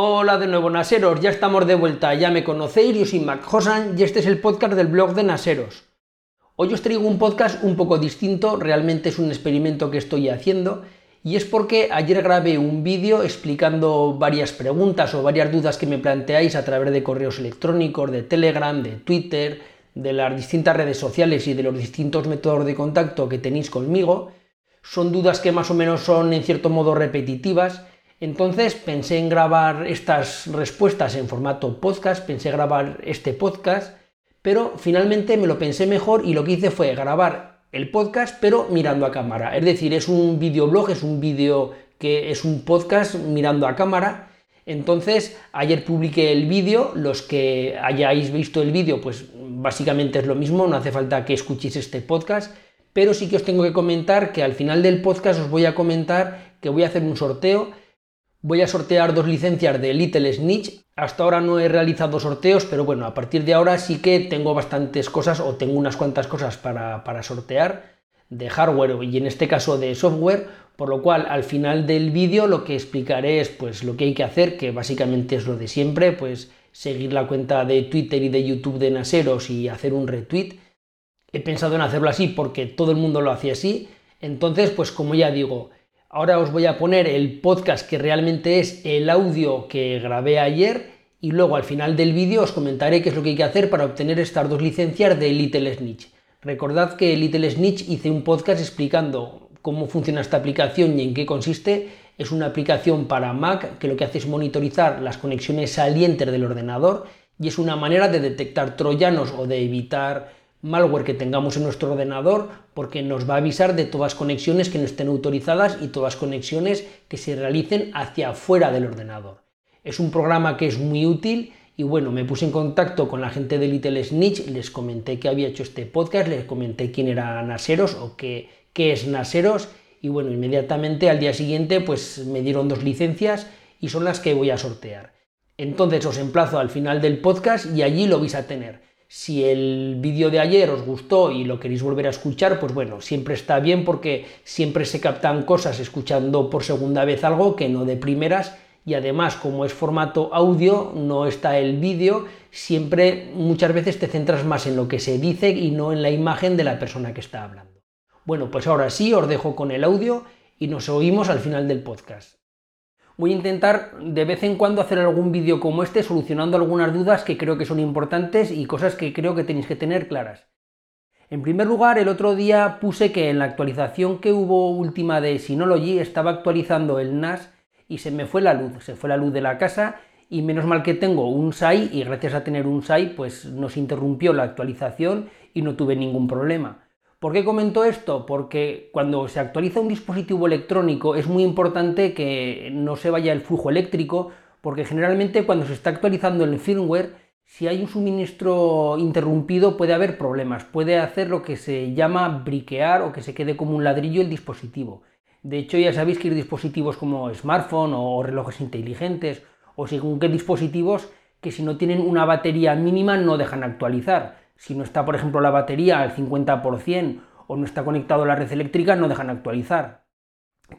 Hola de nuevo Naseros, ya estamos de vuelta, ya me conocéis, yo soy Mac Hosan y este es el podcast del blog de Naseros. Hoy os traigo un podcast un poco distinto, realmente es un experimento que estoy haciendo y es porque ayer grabé un vídeo explicando varias preguntas o varias dudas que me planteáis a través de correos electrónicos, de Telegram, de Twitter, de las distintas redes sociales y de los distintos métodos de contacto que tenéis conmigo. Son dudas que más o menos son en cierto modo repetitivas entonces pensé en grabar estas respuestas en formato podcast, pensé grabar este podcast, pero finalmente me lo pensé mejor y lo que hice fue grabar el podcast pero mirando a cámara. Es decir, es un videoblog, es un vídeo que es un podcast mirando a cámara. Entonces, ayer publiqué el vídeo, los que hayáis visto el vídeo, pues básicamente es lo mismo, no hace falta que escuchéis este podcast, pero sí que os tengo que comentar que al final del podcast os voy a comentar que voy a hacer un sorteo Voy a sortear dos licencias de Little Snitch. Hasta ahora no he realizado sorteos, pero bueno, a partir de ahora sí que tengo bastantes cosas o tengo unas cuantas cosas para, sortear de hardware y en este caso de software, por lo cual al final del vídeo lo que explicaré es pues lo que hay que hacer, que básicamente es lo de siempre, pues seguir la cuenta de Twitter y de YouTube de Naseros y hacer un retweet. He pensado en hacerlo así porque todo el mundo lo hacía así, entonces pues como ya digo, Ahora os voy a poner el podcast que realmente es el audio que grabé ayer y luego al final del vídeo os comentaré qué es lo que hay que hacer para obtener estas dos licencias de Little Snitch. Recordad que Little Snitch hice un podcast explicando cómo funciona esta aplicación y en qué consiste. Es una aplicación para Mac que lo que hace es monitorizar las conexiones salientes del ordenador y es una manera de detectar troyanos o de evitar malware que tengamos en nuestro ordenador porque nos va a avisar de todas conexiones que no estén autorizadas y todas conexiones que se realicen hacia afuera del ordenador. Es un programa que es muy útil y bueno, me puse en contacto con la gente de Little Snitch, les comenté que había hecho este podcast, les comenté quién era Naseros o qué, qué es Naseros y bueno, inmediatamente al día siguiente pues me dieron dos licencias y son las que voy a sortear. Entonces os emplazo al final del podcast y allí lo vais a tener. Si el vídeo de ayer os gustó y lo queréis volver a escuchar, pues bueno, siempre está bien porque siempre se captan cosas escuchando por segunda vez algo que no de primeras y además como es formato audio, no está el vídeo, siempre muchas veces te centras más en lo que se dice y no en la imagen de la persona que está hablando. Bueno, pues ahora sí, os dejo con el audio y nos oímos al final del podcast voy a intentar de vez en cuando hacer algún vídeo como este solucionando algunas dudas que creo que son importantes y cosas que creo que tenéis que tener claras. En primer lugar, el otro día puse que en la actualización que hubo última de Synology estaba actualizando el NAS y se me fue la luz, se fue la luz de la casa y menos mal que tengo un SAI y gracias a tener un SAI pues nos interrumpió la actualización y no tuve ningún problema. ¿Por qué comento esto? Porque cuando se actualiza un dispositivo electrónico es muy importante que no se vaya el flujo eléctrico, porque generalmente cuando se está actualizando el firmware, si hay un suministro interrumpido puede haber problemas, puede hacer lo que se llama briquear o que se quede como un ladrillo el dispositivo. De hecho ya sabéis que hay dispositivos como smartphone o relojes inteligentes o según qué dispositivos que si no tienen una batería mínima no dejan actualizar si no está, por ejemplo, la batería al 50% o no está conectado a la red eléctrica, no dejan actualizar.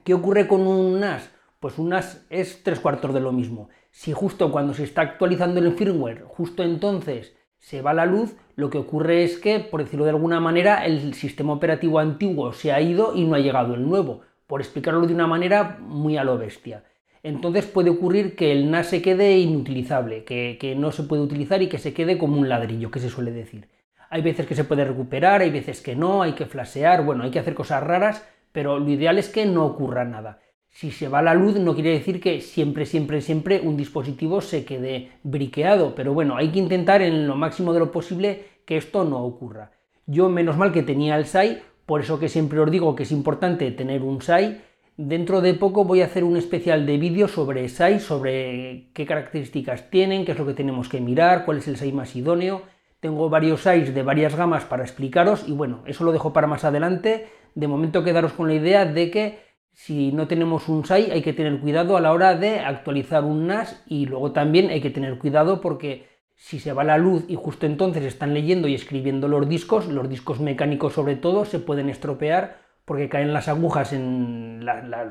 ¿Qué ocurre con un NAS? Pues un NAS es tres cuartos de lo mismo. Si justo cuando se está actualizando el firmware, justo entonces se va la luz, lo que ocurre es que, por decirlo de alguna manera, el sistema operativo antiguo se ha ido y no ha llegado el nuevo, por explicarlo de una manera muy a lo bestia entonces puede ocurrir que el NAS se quede inutilizable, que, no se puede utilizar y que se quede como un ladrillo, que se suele decir. Hay veces que se puede recuperar, hay veces que no, hay que flashear, bueno, hay que hacer cosas raras, pero lo ideal es que no ocurra nada. Si se va la luz no quiere decir que siempre, siempre, siempre un dispositivo se quede briqueado, pero bueno, hay que intentar en lo máximo de lo posible que esto no ocurra. Yo menos mal que tenía el SAI, por eso que siempre os digo que es importante tener un SAI, Dentro de poco voy a hacer un especial de vídeo sobre SAI, sobre qué características tienen, qué es lo que tenemos que mirar, cuál es el SAI más idóneo. Tengo varios SAIs de varias gamas para explicaros y bueno, eso lo dejo para más adelante. De momento quedaros con la idea de que si no tenemos un SAI hay que tener cuidado a la hora de actualizar un NAS y luego también hay que tener cuidado porque si se va la luz y justo entonces están leyendo y escribiendo los discos, los discos mecánicos sobre todo, se pueden estropear porque caen las agujas en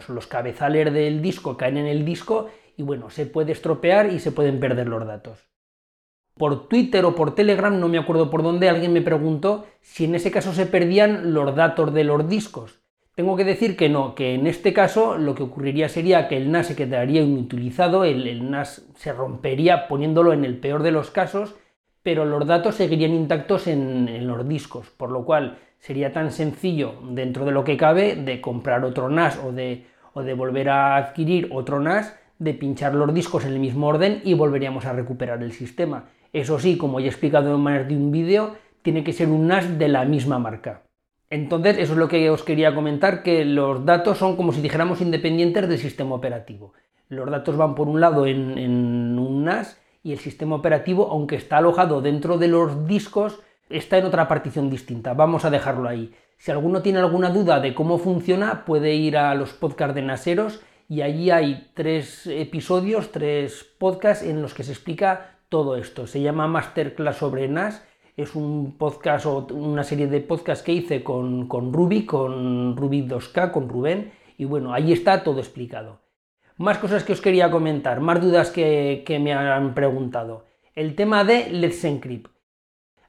los cabezales del disco, caen en el disco y bueno, se puede estropear y se pueden perder los datos. Por Twitter o por Telegram, no me acuerdo por dónde, alguien me preguntó si en ese caso se perdían los datos de los discos. Tengo que decir que no, que en este caso lo que ocurriría sería que el NAS se quedaría inutilizado, el, NAS se rompería poniéndolo en el peor de los casos, pero los datos seguirían intactos en, los discos, por lo cual sería tan sencillo dentro de lo que cabe de comprar otro NAS o de, o de volver a adquirir otro NAS, de pinchar los discos en el mismo orden y volveríamos a recuperar el sistema. Eso sí, como ya he explicado en más de un vídeo, tiene que ser un NAS de la misma marca. Entonces, eso es lo que os quería comentar, que los datos son como si dijéramos independientes del sistema operativo. Los datos van por un lado en, en un NAS y el sistema operativo, aunque está alojado dentro de los discos, está en otra partición distinta. Vamos a dejarlo ahí. Si alguno tiene alguna duda de cómo funciona, puede ir a los podcasts de Naseros y allí hay tres episodios, tres podcasts en los que se explica todo esto. Se llama Masterclass sobre NAS. Es un podcast o una serie de podcasts que hice con, con Ruby, con Ruby 2K, con Rubén. Y bueno, ahí está todo explicado. Más cosas que os quería comentar, más dudas que, me han preguntado. El tema de Let's Encrypt.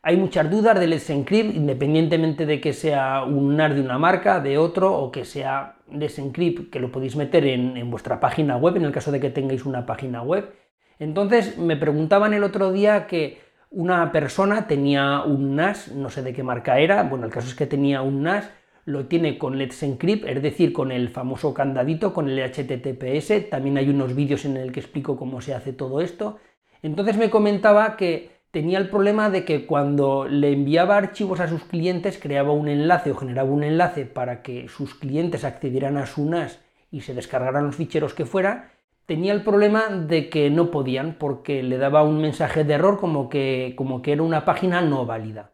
Hay muchas dudas de Let's Encrypt, independientemente de que sea un NAS de una marca, de otro, o que sea Let's Encrypt, que lo podéis meter en, vuestra página web, en el caso de que tengáis una página web. Entonces me preguntaban el otro día que una persona tenía un NAS, no sé de qué marca era, bueno, el caso es que tenía un NAS, lo tiene con Let's Encrypt, es decir, con el famoso candadito, con el HTTPS, también hay unos vídeos en el que explico cómo se hace todo esto. Entonces me comentaba que tenía el problema de que cuando le enviaba archivos a sus clientes creaba un enlace o generaba un enlace para que sus clientes accedieran a su NAS y se descargaran los ficheros que fuera, tenía el problema de que no podían porque le daba un mensaje de error como que, como que era una página no válida.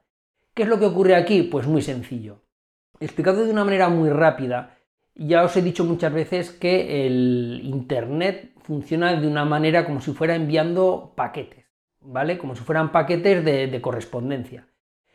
¿Qué es lo que ocurre aquí? Pues muy sencillo. Explicado de una manera muy rápida, ya os he dicho muchas veces que el Internet funciona de una manera como si fuera enviando paquetes. ¿vale? Como si fueran paquetes de, correspondencia.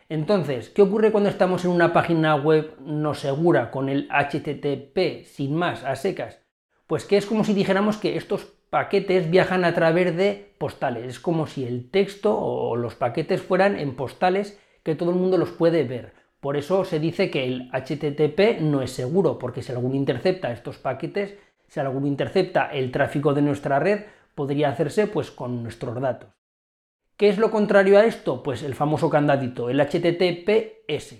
Entonces, ¿qué ocurre cuando estamos en una página web no segura con el HTTP sin más, a secas? Pues que es como si dijéramos que estos paquetes viajan a través de postales. Es como si el texto o los paquetes fueran en postales que todo el mundo los puede ver. Por eso se dice que el HTTP no es seguro, porque si alguno intercepta estos paquetes, si alguno intercepta el tráfico de nuestra red, podría hacerse pues con nuestros datos. ¿Qué es lo contrario a esto? Pues el famoso candadito, el HTTPS.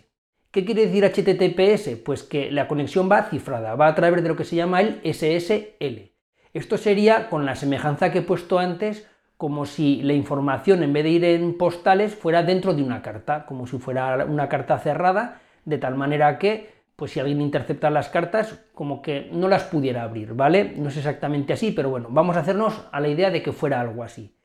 ¿Qué quiere decir HTTPS? Pues que la conexión va cifrada, va a través de lo que se llama el SSL. Esto sería, con la semejanza que he puesto antes, como si la información en vez de ir en postales fuera dentro de una carta, como si fuera una carta cerrada, de tal manera que, pues si alguien intercepta las cartas, como que no las pudiera abrir, ¿vale? No es exactamente así, pero bueno, vamos a hacernos a la idea de que fuera algo así.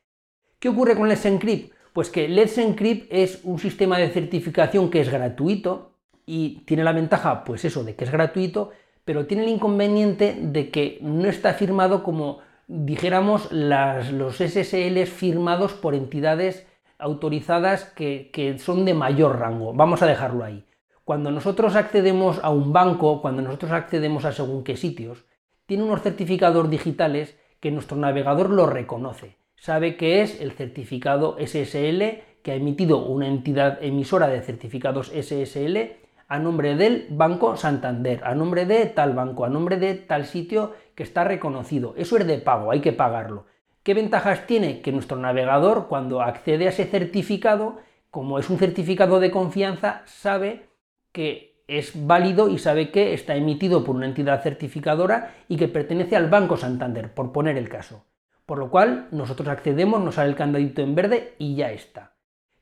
¿Qué ocurre con Let's Encrypt? Pues que Let's Encrypt es un sistema de certificación que es gratuito y tiene la ventaja, pues eso, de que es gratuito, pero tiene el inconveniente de que no está firmado como dijéramos los SSL firmados por entidades autorizadas que, que son de mayor rango. Vamos a dejarlo ahí. Cuando nosotros accedemos a un banco, cuando nosotros accedemos a según qué sitios, tiene unos certificados digitales que nuestro navegador lo reconoce sabe que es el certificado SSL que ha emitido una entidad emisora de certificados SSL a nombre del Banco Santander, a nombre de tal banco, a nombre de tal sitio que está reconocido. Eso es de pago, hay que pagarlo. ¿Qué ventajas tiene? Que nuestro navegador, cuando accede a ese certificado, como es un certificado de confianza, sabe que es válido y sabe que está emitido por una entidad certificadora y que pertenece al Banco Santander, por poner el caso. Por lo cual nosotros accedemos, nos sale el candadito en verde y ya está.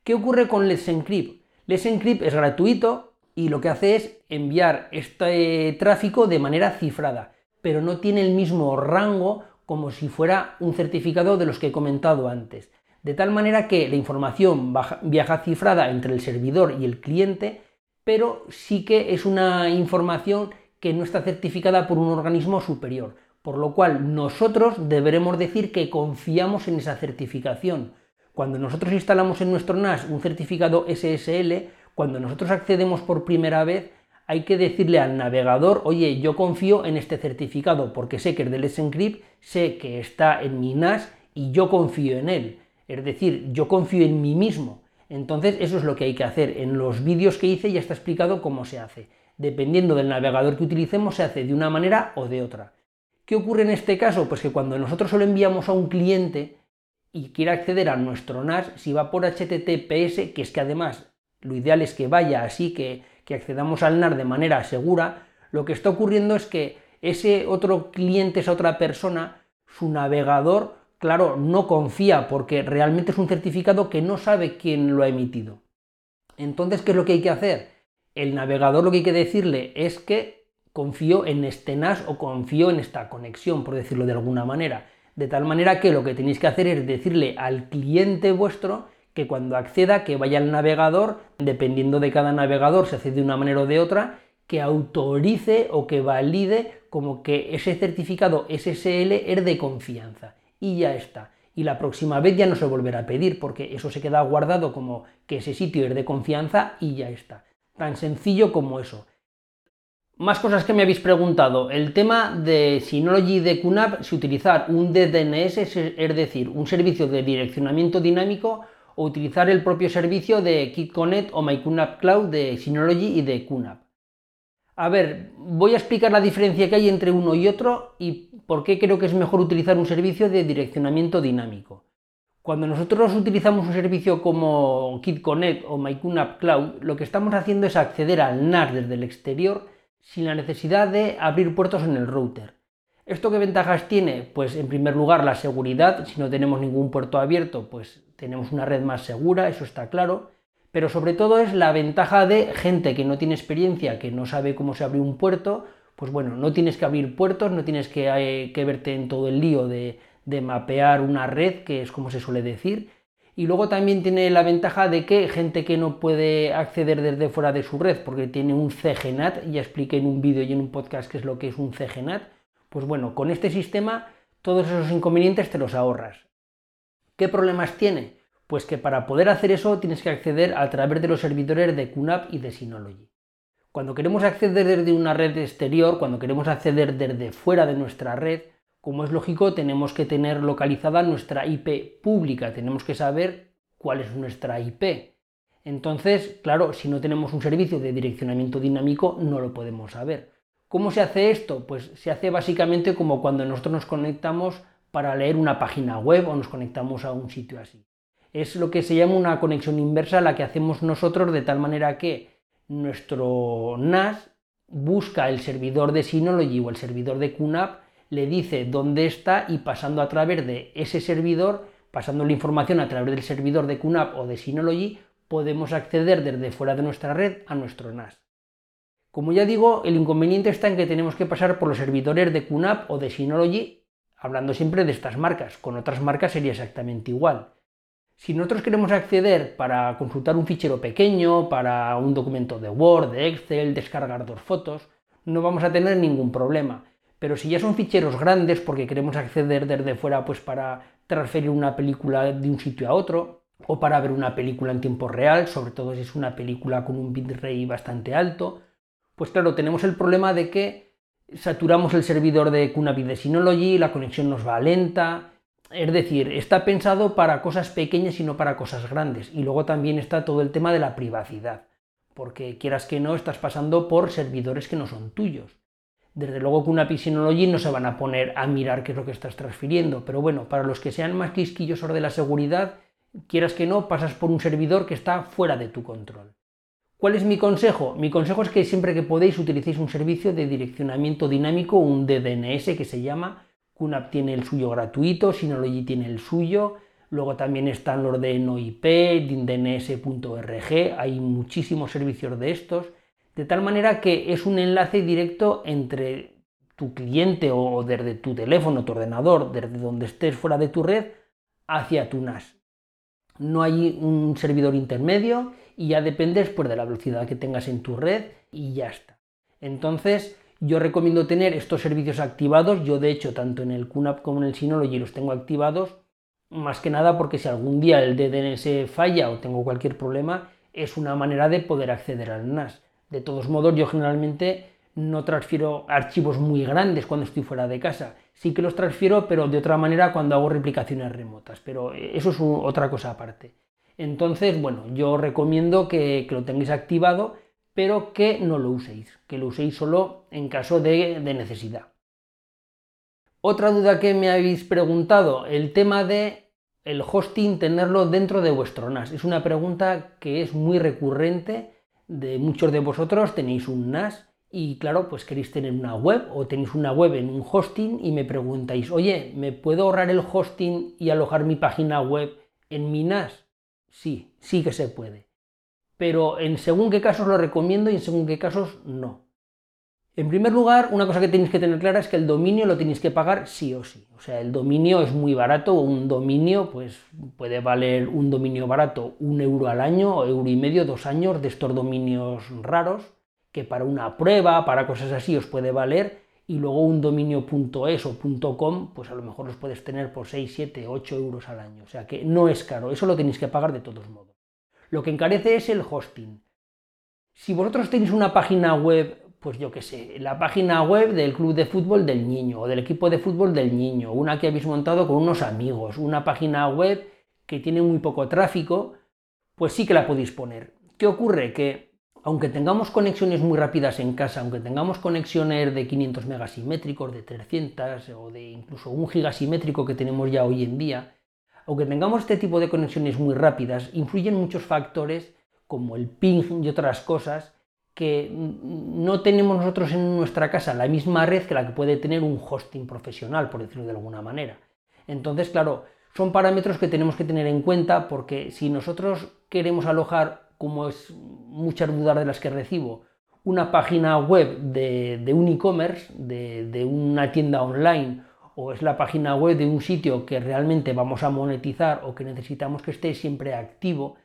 ¿Qué ocurre con Let's Encrypt? Let's Encrypt es gratuito y lo que hace es enviar este tráfico de manera cifrada, pero no tiene el mismo rango como si fuera un certificado de los que he comentado antes. De tal manera que la información viaja cifrada entre el servidor y el cliente, pero sí que es una información que no está certificada por un organismo superior. Por lo cual nosotros deberemos decir que confiamos en esa certificación. Cuando nosotros instalamos en nuestro NAS un certificado SSL, cuando nosotros accedemos por primera vez hay que decirle al navegador, oye, yo confío en este certificado porque sé que es del Let's Encrypt, sé que está en mi NAS y yo confío en él. Es decir, yo confío en mí mismo. Entonces, eso es lo que hay que hacer. En los vídeos que hice ya está explicado cómo se hace. Dependiendo del navegador que utilicemos, se hace de una manera o de otra. ¿Qué ocurre en este caso? Pues que cuando nosotros solo enviamos a un cliente y quiere acceder a nuestro NAS, si va por HTTPS, que es que además lo ideal es que vaya así, que, que accedamos al NAS de manera segura, lo que está ocurriendo es que ese otro cliente, esa otra persona, su navegador, claro, no confía porque realmente es un certificado que no sabe quién lo ha emitido. Entonces, ¿qué es lo que hay que hacer? El navegador lo que hay que decirle es que confío en este NAS o confío en esta conexión, por decirlo de alguna manera. De tal manera que lo que tenéis que hacer es decirle al cliente vuestro que cuando acceda, que vaya al navegador, dependiendo de cada navegador, se hace de una manera o de otra, que autorice o que valide como que ese certificado SSL es de confianza. Y ya está. Y la próxima vez ya no se volverá a pedir, porque eso se queda guardado como que ese sitio es de confianza y ya está. Tan sencillo como eso. Más cosas que me habéis preguntado. El tema de Synology de QNAP, si utilizar un DDNS, es decir, un servicio de direccionamiento dinámico, o utilizar el propio servicio de KitConnect o MyQNAP Cloud de Synology y de QNAP. A ver, voy a explicar la diferencia que hay entre uno y otro y por qué creo que es mejor utilizar un servicio de direccionamiento dinámico. Cuando nosotros utilizamos un servicio como KitConnect o MyQNAP Cloud, lo que estamos haciendo es acceder al NAS desde el exterior sin la necesidad de abrir puertos en el router. ¿Esto qué ventajas tiene? Pues en primer lugar la seguridad, si no tenemos ningún puerto abierto, pues tenemos una red más segura, eso está claro, pero sobre todo es la ventaja de gente que no tiene experiencia, que no sabe cómo se abre un puerto, pues bueno, no tienes que abrir puertos, no tienes que, eh, verte en todo el lío de, de mapear una red, que es como se suele decir, y luego también tiene la ventaja de que gente que no puede acceder desde fuera de su red porque tiene un CGNAT, ya expliqué en un vídeo y en un podcast qué es lo que es un CGNAT, pues bueno, con este sistema todos esos inconvenientes te los ahorras. ¿Qué problemas tiene? Pues que para poder hacer eso tienes que acceder a través de los servidores de QNAP y de Synology. Cuando queremos acceder desde una red exterior, cuando queremos acceder desde fuera de nuestra red, como es lógico, tenemos que tener localizada nuestra IP pública, tenemos que saber cuál es nuestra IP. Entonces, claro, si no tenemos un servicio de direccionamiento dinámico, no lo podemos saber. ¿Cómo se hace esto? Pues se hace básicamente como cuando nosotros nos conectamos para leer una página web o nos conectamos a un sitio así. Es lo que se llama una conexión inversa, la que hacemos nosotros de tal manera que nuestro NAS busca el servidor de Synology o el servidor de QNAP le dice dónde está y pasando a través de ese servidor, pasando la información a través del servidor de QNAP o de Synology, podemos acceder desde fuera de nuestra red a nuestro NAS. Como ya digo, el inconveniente está en que tenemos que pasar por los servidores de QNAP o de Synology, hablando siempre de estas marcas. Con otras marcas sería exactamente igual. Si nosotros queremos acceder para consultar un fichero pequeño, para un documento de Word, de Excel, descargar dos fotos, no vamos a tener ningún problema. Pero si ya son ficheros grandes porque queremos acceder desde fuera pues para transferir una película de un sitio a otro o para ver una película en tiempo real, sobre todo si es una película con un bitrate bastante alto, pues claro, tenemos el problema de que saturamos el servidor de de Synology, la conexión nos va lenta, es decir, está pensado para cosas pequeñas y no para cosas grandes. Y luego también está todo el tema de la privacidad, porque quieras que no, estás pasando por servidores que no son tuyos. Desde luego que una Synology no se van a poner a mirar qué es lo que estás transfiriendo, pero bueno, para los que sean más quisquillosos de la seguridad, quieras que no, pasas por un servidor que está fuera de tu control. ¿Cuál es mi consejo? Mi consejo es que siempre que podéis utilicéis un servicio de direccionamiento dinámico, un DDNS que se llama, QNAP tiene el suyo gratuito, Synology tiene el suyo, luego también están los de NoIP, DNS.org, hay muchísimos servicios de estos. De tal manera que es un enlace directo entre tu cliente o desde tu teléfono, tu ordenador, desde donde estés fuera de tu red, hacia tu NAS. No hay un servidor intermedio y ya dependes pues, de la velocidad que tengas en tu red y ya está. Entonces, yo recomiendo tener estos servicios activados. Yo, de hecho, tanto en el QNAP como en el Synology los tengo activados, más que nada porque si algún día el DNS falla o tengo cualquier problema, es una manera de poder acceder al NAS De todos modos, yo generalmente no transfiero archivos muy grandes cuando estoy fuera de casa. Sí que los transfiero, pero de otra manera cuando hago replicaciones remotas. Pero eso es otra cosa aparte. Entonces, bueno, yo recomiendo que, lo tengáis activado, pero que no lo uséis, que lo uséis solo en caso de, de necesidad. Otra duda que me habéis preguntado, el tema de el hosting tenerlo dentro de vuestro NAS. Es una pregunta que es muy recurrente de muchos de vosotros tenéis un NAS y claro, pues queréis tener una web o tenéis una web en un hosting y me preguntáis, oye, ¿me puedo ahorrar el hosting y alojar mi página web en mi NAS? Sí, sí que se puede. Pero en según qué casos lo recomiendo y en según qué casos no. En primer lugar, una cosa que tenéis que tener clara es que el dominio lo tenéis que pagar sí o sí. O sea, el dominio es muy barato, un dominio pues puede valer un dominio barato un euro al año, o euro y medio, dos años de estos dominios raros que para una prueba, para cosas así, os puede valer, y luego un dominio.es o .com, pues a lo mejor los puedes tener por 6, 7, 8 euros al año. O sea que no es caro, eso lo tenéis que pagar de todos modos. Lo que encarece es el hosting. Si vosotros tenéis una página web, pues yo qué sé, la página web del club de fútbol del niño o del equipo de fútbol del niño, una que habéis montado con unos amigos, una página web que tiene muy poco tráfico, pues sí que la podéis poner. ¿Qué ocurre? Que aunque tengamos conexiones muy rápidas en casa, aunque tengamos conexiones de 500 megasimétricos, de 300 o de incluso un gigasimétrico que tenemos ya hoy en día, aunque tengamos este tipo de conexiones muy rápidas, influyen muchos factores como el ping y otras cosas que no tenemos nosotros en nuestra casa la misma red que la que puede tener un hosting profesional, por decirlo de alguna manera. Entonces, claro, son parámetros que tenemos que tener en cuenta porque si nosotros queremos alojar como es muchas dudas de las que recibo, una página web de, un e-commerce, de, una tienda online, o es la página web de un sitio que realmente vamos a monetizar o que necesitamos que esté siempre activo,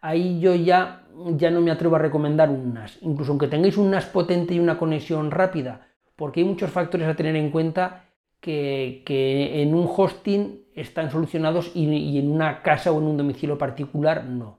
ahí yo ya, ya no me atrevo a recomendar un NAS. Incluso aunque tengáis un NAS potente y una conexión rápida, porque hay muchos factores a tener en cuenta que, en un hosting están solucionados y en una casa o en un domicilio particular no.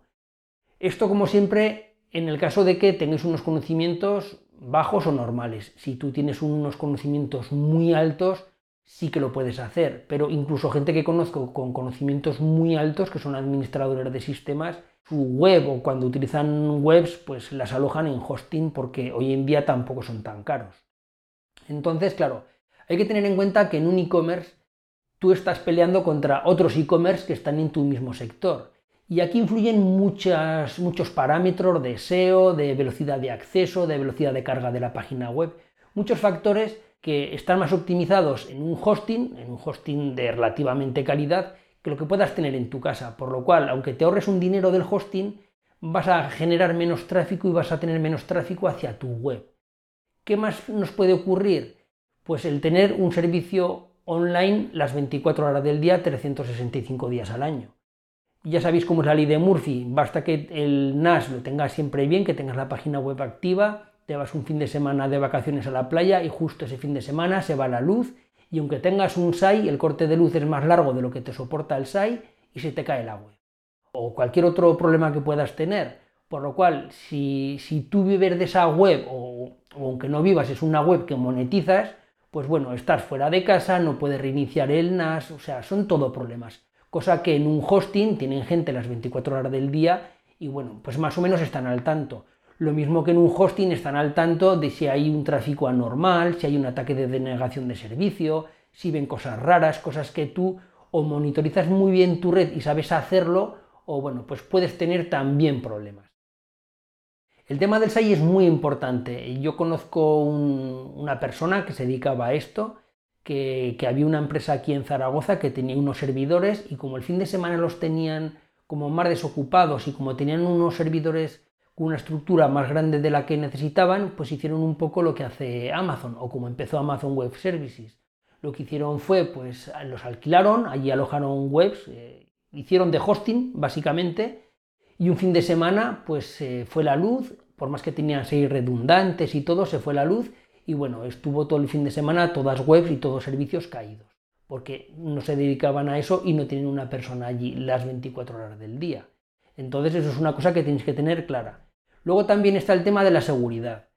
Esto, como siempre, en el caso de que tengáis unos conocimientos bajos o normales. Si tú tienes unos conocimientos muy altos, sí que lo puedes hacer, pero incluso gente que conozco con conocimientos muy altos, que son administradores de sistemas, su web o cuando utilizan webs, pues las alojan en hosting porque hoy en día tampoco son tan caros. Entonces, claro, hay que tener en cuenta que en un e-commerce tú estás peleando contra otros e-commerce que están en tu mismo sector. Y aquí influyen muchos parámetros de SEO, de velocidad de acceso, de velocidad de carga de la página web, muchos factores que están más optimizados en un hosting, en un hosting de relativamente calidad, que lo que puedas tener en tu casa. Por lo cual, aunque te ahorres un dinero del hosting, vas a generar menos tráfico y vas a tener menos tráfico hacia tu web. ¿Qué más nos puede ocurrir? Pues el tener un servicio online las 24 horas del día, 365 días al año ya sabéis cómo es la ley de Murphy, basta que el NAS lo tengas siempre bien, que tengas la página web activa, te vas un fin de semana de vacaciones a la playa y justo ese fin de semana se va la luz y aunque tengas un SAI, el corte de luz es más largo de lo que te soporta el SAI y se te cae el agua. O cualquier otro problema que puedas tener. Por lo cual, si, si tú vives de esa web, o, o aunque no vivas, es una web que monetizas, pues bueno, estás fuera de casa, no puedes reiniciar el NAS, o sea, son todo problemas cosa que en un hosting tienen gente las 24 horas del día y bueno, pues más o menos están al tanto. Lo mismo que en un hosting están al tanto de si hay un tráfico anormal, si hay un ataque de denegación de servicio, si ven cosas raras, cosas que tú o monitorizas muy bien tu red y sabes hacerlo, o bueno, pues puedes tener también problemas. El tema del SAI es muy importante. Yo conozco una persona que se dedicaba a esto que, había una empresa aquí en Zaragoza que tenía unos servidores y como el fin de semana los tenían como más desocupados y como tenían unos servidores con una estructura más grande de la que necesitaban, pues hicieron un poco lo que hace Amazon o como empezó Amazon Web Services. Lo que hicieron fue, pues los alquilaron, allí alojaron webs, eh, hicieron de hosting básicamente y un fin de semana pues se fue la luz, por más que tenían seis redundantes y todo, se fue la luz y bueno, estuvo todo el fin de semana todas webs y todos servicios caídos, porque no se dedicaban a eso y no tienen una persona allí las 24 horas del día. Entonces eso es una cosa que tenéis que tener clara. Luego también está el tema de la seguridad.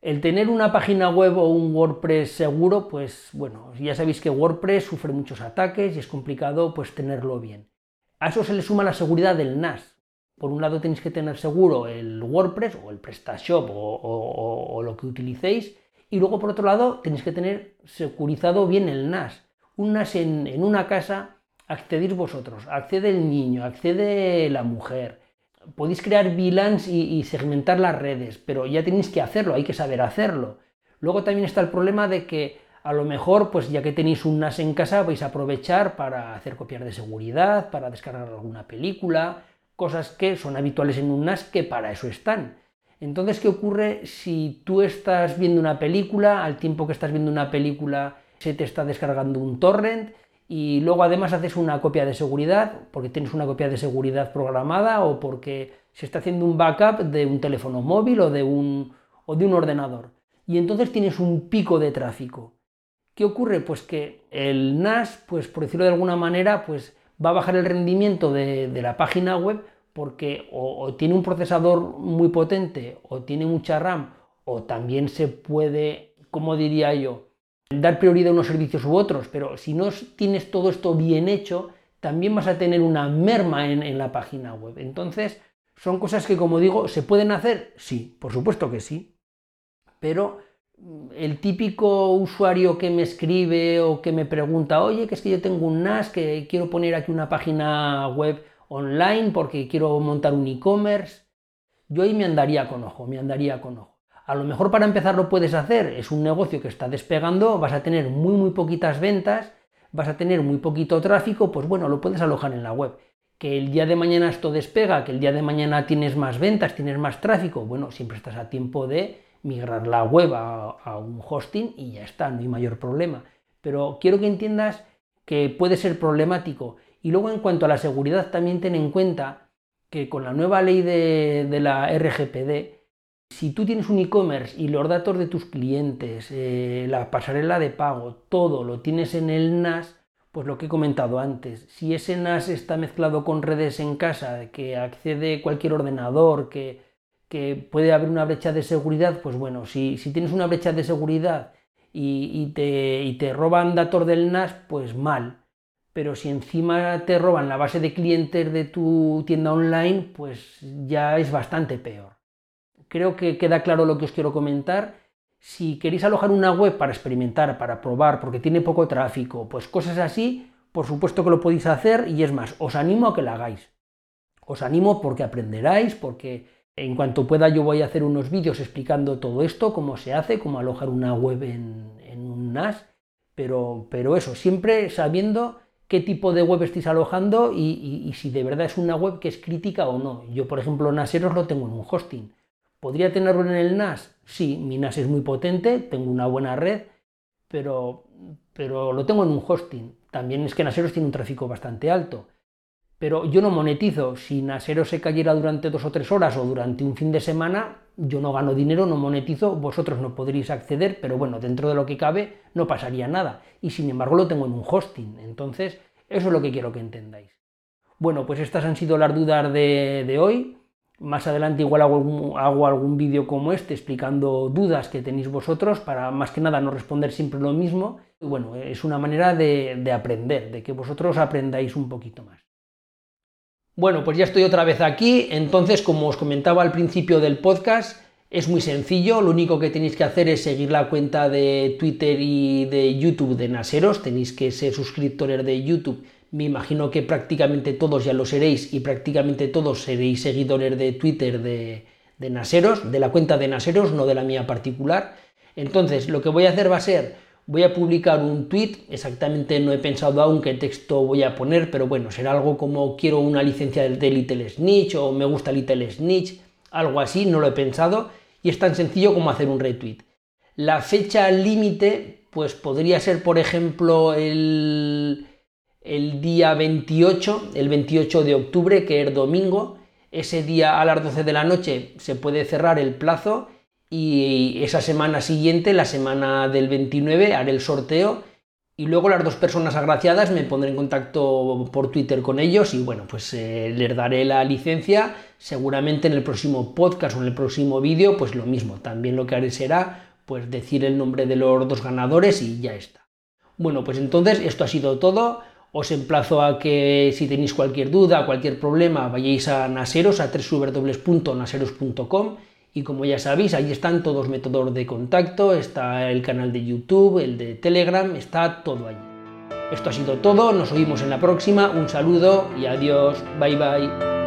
El tener una página web o un WordPress seguro, pues bueno, ya sabéis que WordPress sufre muchos ataques y es complicado pues tenerlo bien. A eso se le suma la seguridad del NAS. Por un lado tenéis que tener seguro el WordPress o el PrestaShop o, lo que utilicéis y luego por otro lado tenéis que tener securizado bien el NAS. Un NAS en, una casa accedéis vosotros, accede el niño, accede la mujer, podéis crear VLANs y, segmentar las redes, pero ya tenéis que hacerlo, hay que saber hacerlo. Luego también está el problema de que a lo mejor, pues ya que tenéis un NAS en casa, vais a aprovechar para hacer copias de seguridad, para descargar alguna película, cosas que son habituales en un NAS que para eso están. Entonces, ¿qué ocurre si tú estás viendo una película, al tiempo que estás viendo una película se te está descargando un torrent y luego además haces una copia de seguridad, porque tienes una copia de seguridad programada o porque se está haciendo un backup de un teléfono móvil o de un, o de un ordenador. Y entonces tienes un pico de tráfico. ¿Qué ocurre? Pues que el NAS, pues por decirlo de alguna manera, pues va a bajar el rendimiento de, la página web porque o, tiene un procesador muy potente o tiene mucha RAM o también se puede, como diría yo, dar prioridad a unos servicios u otros, pero si no tienes todo esto bien hecho, también vas a tener una merma en, la página web. Entonces, son cosas que, como digo, ¿se pueden hacer? Sí, por supuesto que sí. Pero el típico usuario que me escribe o que me pregunta, oye, que es que yo tengo un NAS, que quiero poner aquí una página web online porque quiero montar un e-commerce, yo ahí me andaría con ojo, me andaría con ojo. A lo mejor para empezar lo puedes hacer, es un negocio que está despegando, vas a tener muy muy poquitas ventas, vas a tener muy poquito tráfico, pues bueno, lo puedes alojar en la web. Que el día de mañana esto despega, que el día de mañana tienes más ventas, tienes más tráfico, bueno, siempre estás a tiempo de migrar la web a, un hosting y ya está, no hay mayor problema. Pero quiero que entiendas que puede ser problemático. Y luego en cuanto a la seguridad, también ten en cuenta que con la nueva ley de, de la RGPD, si tú tienes un e-commerce y los datos de tus clientes, eh, la pasarela de pago, todo lo tienes en el NAS, pues lo que he comentado antes, si ese NAS está mezclado con redes en casa, que accede cualquier ordenador, que, puede haber una brecha de seguridad, pues bueno, si, tienes una brecha de seguridad y, te, y te roban datos del NAS, pues mal. Pero si encima te roban la base de clientes de tu tienda online, pues ya es bastante peor. Creo que queda claro lo que os quiero comentar. Si queréis alojar una web para experimentar, para probar, porque tiene poco tráfico, pues cosas así, por supuesto que lo podéis hacer y es más, os animo a que lo hagáis. Os animo porque aprenderáis, porque en cuanto pueda yo voy a hacer unos vídeos explicando todo esto, cómo se hace, cómo alojar una web en, un NAS, pero, pero, eso, siempre sabiendo qué tipo de web estáis alojando y, si de verdad es una web que es crítica o no. Yo, por ejemplo, Naseros lo tengo en un hosting ¿Podría tenerlo en el NAS? Sí, mi NAS es muy potente, tengo una buena red, pero, pero lo tengo en un hosting. También es que Naseros tiene un tráfico bastante alto. Pero yo no monetizo. Si Naseros se cayera durante dos o tres horas o durante un fin de semana, yo no gano dinero, no monetizo, vosotros no podréis acceder, pero bueno, dentro de lo que cabe no pasaría nada. Y sin embargo lo tengo en un hosting. Entonces, eso es lo que quiero que entendáis. Bueno, pues estas han sido las dudas de, hoy. Más adelante igual hago algún, vídeo como este explicando dudas que tenéis vosotros para más que nada no responder siempre lo mismo. Y bueno, es una manera de aprender, de que vosotros aprendáis un poquito más. Bueno, pues ya estoy otra vez aquí, entonces como os comentaba al principio del podcast, es muy sencillo, lo único que tenéis que hacer es seguir la cuenta de Twitter y de YouTube de Naseros, tenéis que ser suscriptores de YouTube. Me imagino que prácticamente todos ya lo seréis y prácticamente todos seréis seguidores de Twitter de, Naseros, de la cuenta de Naseros, no de la mía particular. Entonces, lo que voy a hacer va a ser, voy a publicar un tweet, exactamente no he pensado aún qué texto voy a poner, pero bueno, será algo como quiero una licencia de Little Snitch o me gusta Little Snitch, algo así, no lo he pensado, y es tan sencillo como hacer un retweet. La fecha límite, pues podría ser, por ejemplo, el el día 28, el 28 de octubre, que es domingo. Ese día a las 12 de la noche se puede cerrar el plazo y esa semana siguiente, la semana del 29, haré el sorteo Y luego las dos personas agraciadas me pondré en contacto por Twitter con ellos y bueno, pues eh, les daré la licencia. Seguramente en el próximo podcast o en el próximo vídeo, pues lo mismo. También lo que haré será pues decir el nombre de los dos ganadores y ya está. Bueno, pues entonces esto ha sido todo. Os emplazo a que si tenéis cualquier duda, cualquier problema, vayáis a Naseros, a www.naseros.com y como ya sabéis, ahí están todos los métodos de contacto, está el canal de YouTube, el de Telegram, está todo allí. Esto ha sido todo, nos oímos en la próxima, un saludo y adiós, bye bye.